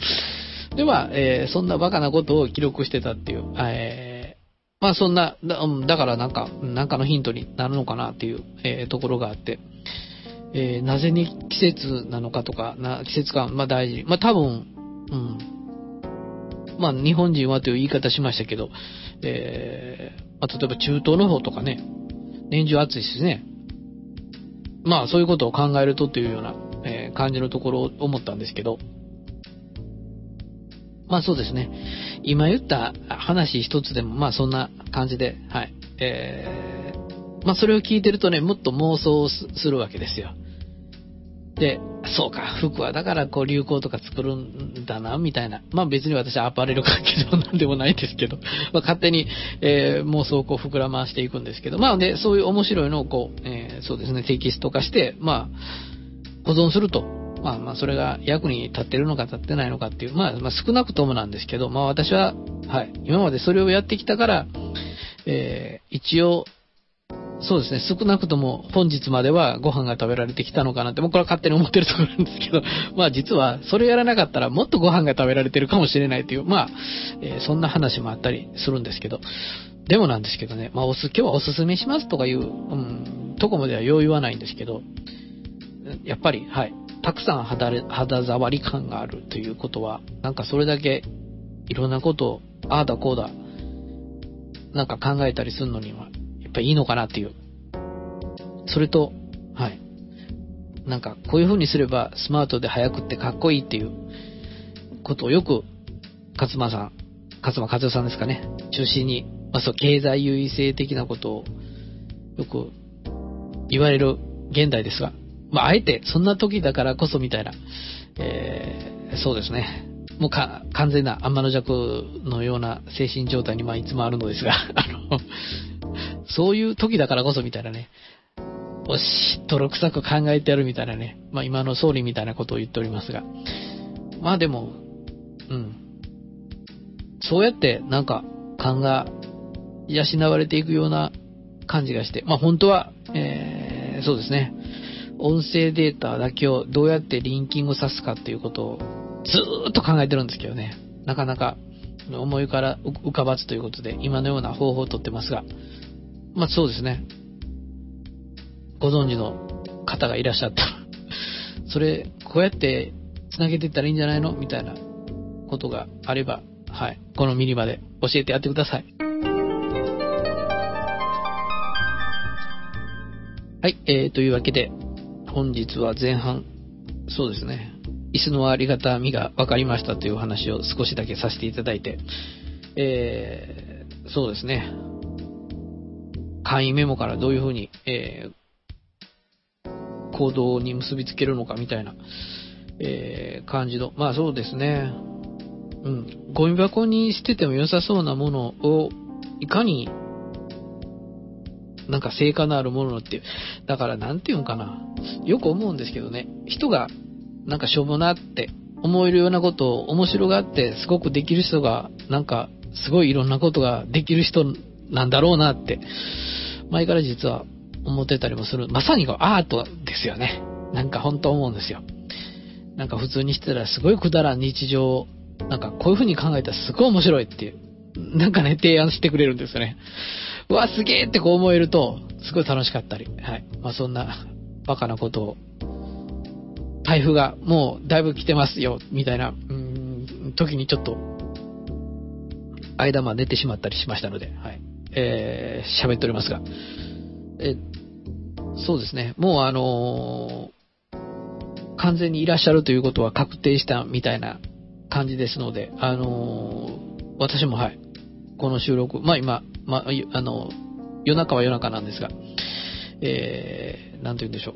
では、えー、そんなバカなことを記録してたっていう、えー、まあそんな、だだからなんか、なんかのヒントになるのかなっていう、えー、ところがあって、え、なぜに季節なのかとか、な季節感、まあ大事。まあ多分、うん。まあ日本人はという言い方しましたけど、え、まあ例えば中東の方とかね、年中暑いですね。まあそういうことを考えるとというような、え、感じのところを思ったんですけど、まあそうですね。今言った話一つでも、まあそんな感じで、はい。えー、まあそれを聞いてるとね、もっと妄想するわけですよ。で、そうか、服はだからこう流行とか作るんだな、みたいな。まあ別に私はアパレル関係でもなんでもないんですけど、(laughs) まあ勝手に、えー、妄想をこう膨らましていくんですけど、まあで、そういう面白いのをこう、えー、そうですね、テキスト化して、まあ、保存すると。まあまあ、それが役に立ってるのか立ってないのかっていう、まあ、まあ、少なくともなんですけど、まあ私は、はい、今までそれをやってきたから、えー、一応、そうですね、少なくとも本日まではご飯が食べられてきたのかなって、もうこれは勝手に思ってるところなんですけど、(laughs) まあ実はそれやらなかったらもっとご飯が食べられてるかもしれないという、まあ、えー、そんな話もあったりするんですけど、でもなんですけどね、まあおす、今日はおすすめしますとかいう、うん、とこまではよう言わないんですけど、やっぱり、はい、たくさん肌肌触り感があるということは、なんかそれだけいろんなことを、ああだこうだ、なんか考えたりするのには、やっぱりいいのかなっていう。それと、はい。なんかこういう風にすればスマートで速くってかっこいいっていうことをよく、勝間さん、勝間和代さんですかね、中心に、まあそう、経済優位性的なことをよく言われる現代ですが、まあ、あえて、そんな時だからこそみたいな、えー、そうですね。もうか、完全な天の弱のような精神状態に、まあ、いつもあるのですが、(laughs) あの、そういう時だからこそみたいなね、おし、泥臭く考えてやるみたいなね、まあ、今の総理みたいなことを言っておりますが、まあでも、うん。そうやって、なんか、勘が養われていくような感じがして、まあ本当は、えー、そうですね。音声データだけをどうやってリンキングさすかっていうことをずーっと考えてるんですけどね。なかなか思いから浮かばずということで、今のような方法をとってますが、まあそうですね。ご存知の方がいらっしゃったら、(laughs) それ、こうやって繋げていったらいいんじゃないの？みたいなことがあれば、はい。このミニまで教えてやってください。はい。えー、というわけで、本日は前半、そうですね、椅子のありがたみが分かりましたという話を少しだけさせていただいて、えー、そうですね、簡易メモからどういうふうに、えー、行動に結びつけるのかみたいな、えー、感じの、まあそうですね、うん、ゴミ箱に捨てても良さそうなものを、いかになんか成果のあるものっていう。だからなんていうんかな。よく思うんですけどね。人がなんかしょぼなって思えるようなことを面白がってすごくできる人がなんかすごいいろんなことができる人なんだろうなって前から実は思ってたりもする。まさにアートですよね。なんか本当思うんですよ。なんか普通にしてたらすごいくだらん日常、なんかこういう風に考えたらすごい面白いっていう、なんかね、提案してくれるんですよね。うわ、すげえってこう思えると、すごい楽しかったり。はい。まあそんな、バカなことを、台風がもうだいぶ来てますよ、みたいな、うん、時にちょっと、間ま出てしまったりしましたので、はい。えー、喋っておりますが、え、そうですね、もうあのー、完全にいらっしゃるということは確定したみたいな感じですので、あのー、私もはい、この収録、まあ今、まあ、あの、夜中は夜中なんですが、えー、なんて言うんでしょう。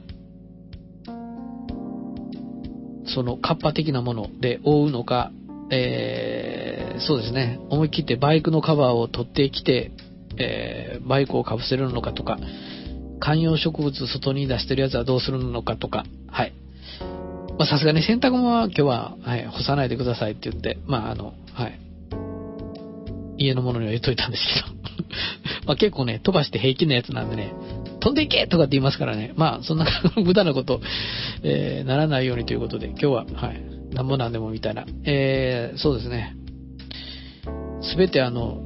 その、カッパ的なもので覆うのか、えー、そうですね、思い切ってバイクのカバーを取ってきて、えー、バイクをかぶせるのかとか、観葉植物外に出してるやつはどうするのかとか、はい。まさすがに洗濯物は今日は、はい、干さないでくださいって言って、まあ、あの、はい。家のものには言っといたんですけど (laughs) まあ結構ね、飛ばして平気なやつなんでね、飛んでいけとかって言いますからね、まあそんな (laughs) 無駄なこと、えー、ならないようにということで、今日は、はい、なんもなんでもみたいな、えー、そうですね。すべてあの、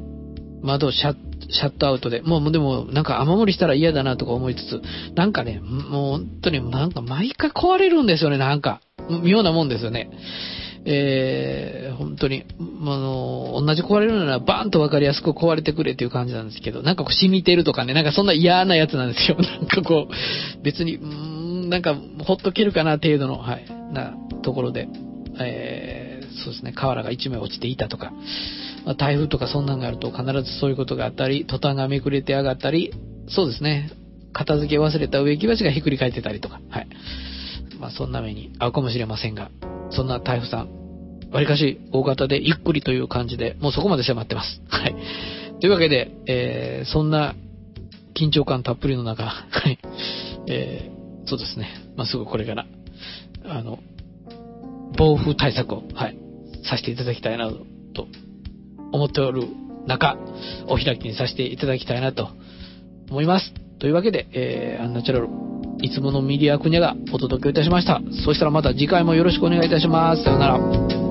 窓シャッ、シャットアウトで、もうでもなんか雨漏りしたら嫌だなとか思いつつ、なんかね、もう本当になんか毎回壊れるんですよね、なんか。妙なもんですよね。えー、本当に、あの、同じ壊れるならバーンと分かりやすく壊れてくれっていう感じなんですけど、なんかこう染みてるとかね、なんかそんな嫌なやつなんですよ。(laughs) なんかこう、別に、ん、なんかほっとけるかな程度の、はい、なところで、えー、そうですね、瓦が一枚落ちていたとか、まあ、台風とかそんなんがあると必ずそういうことがあったり、トタンがめくれて上がったり、そうですね、片付け忘れた植木鉢がひっくり返ってたりとか、はい。まあそんな目に遭うかもしれませんが、そんな台風さん、わりかし大型でゆっくりという感じで、もうそこまで迫ってます。(laughs) はい。というわけで、えー、そんな緊張感たっぷりの中、(laughs) はい。えー、そうですね。まあ、すぐこれから、あの、暴風対策を、はい、させていただきたいなと思っておる中、お開きにさせていただきたいなと思います。というわけで、えー、アンナチュラルいつものミディアクニャがお届けいたしました。そしたらまた次回もよろしくお願いいたします。さよなら。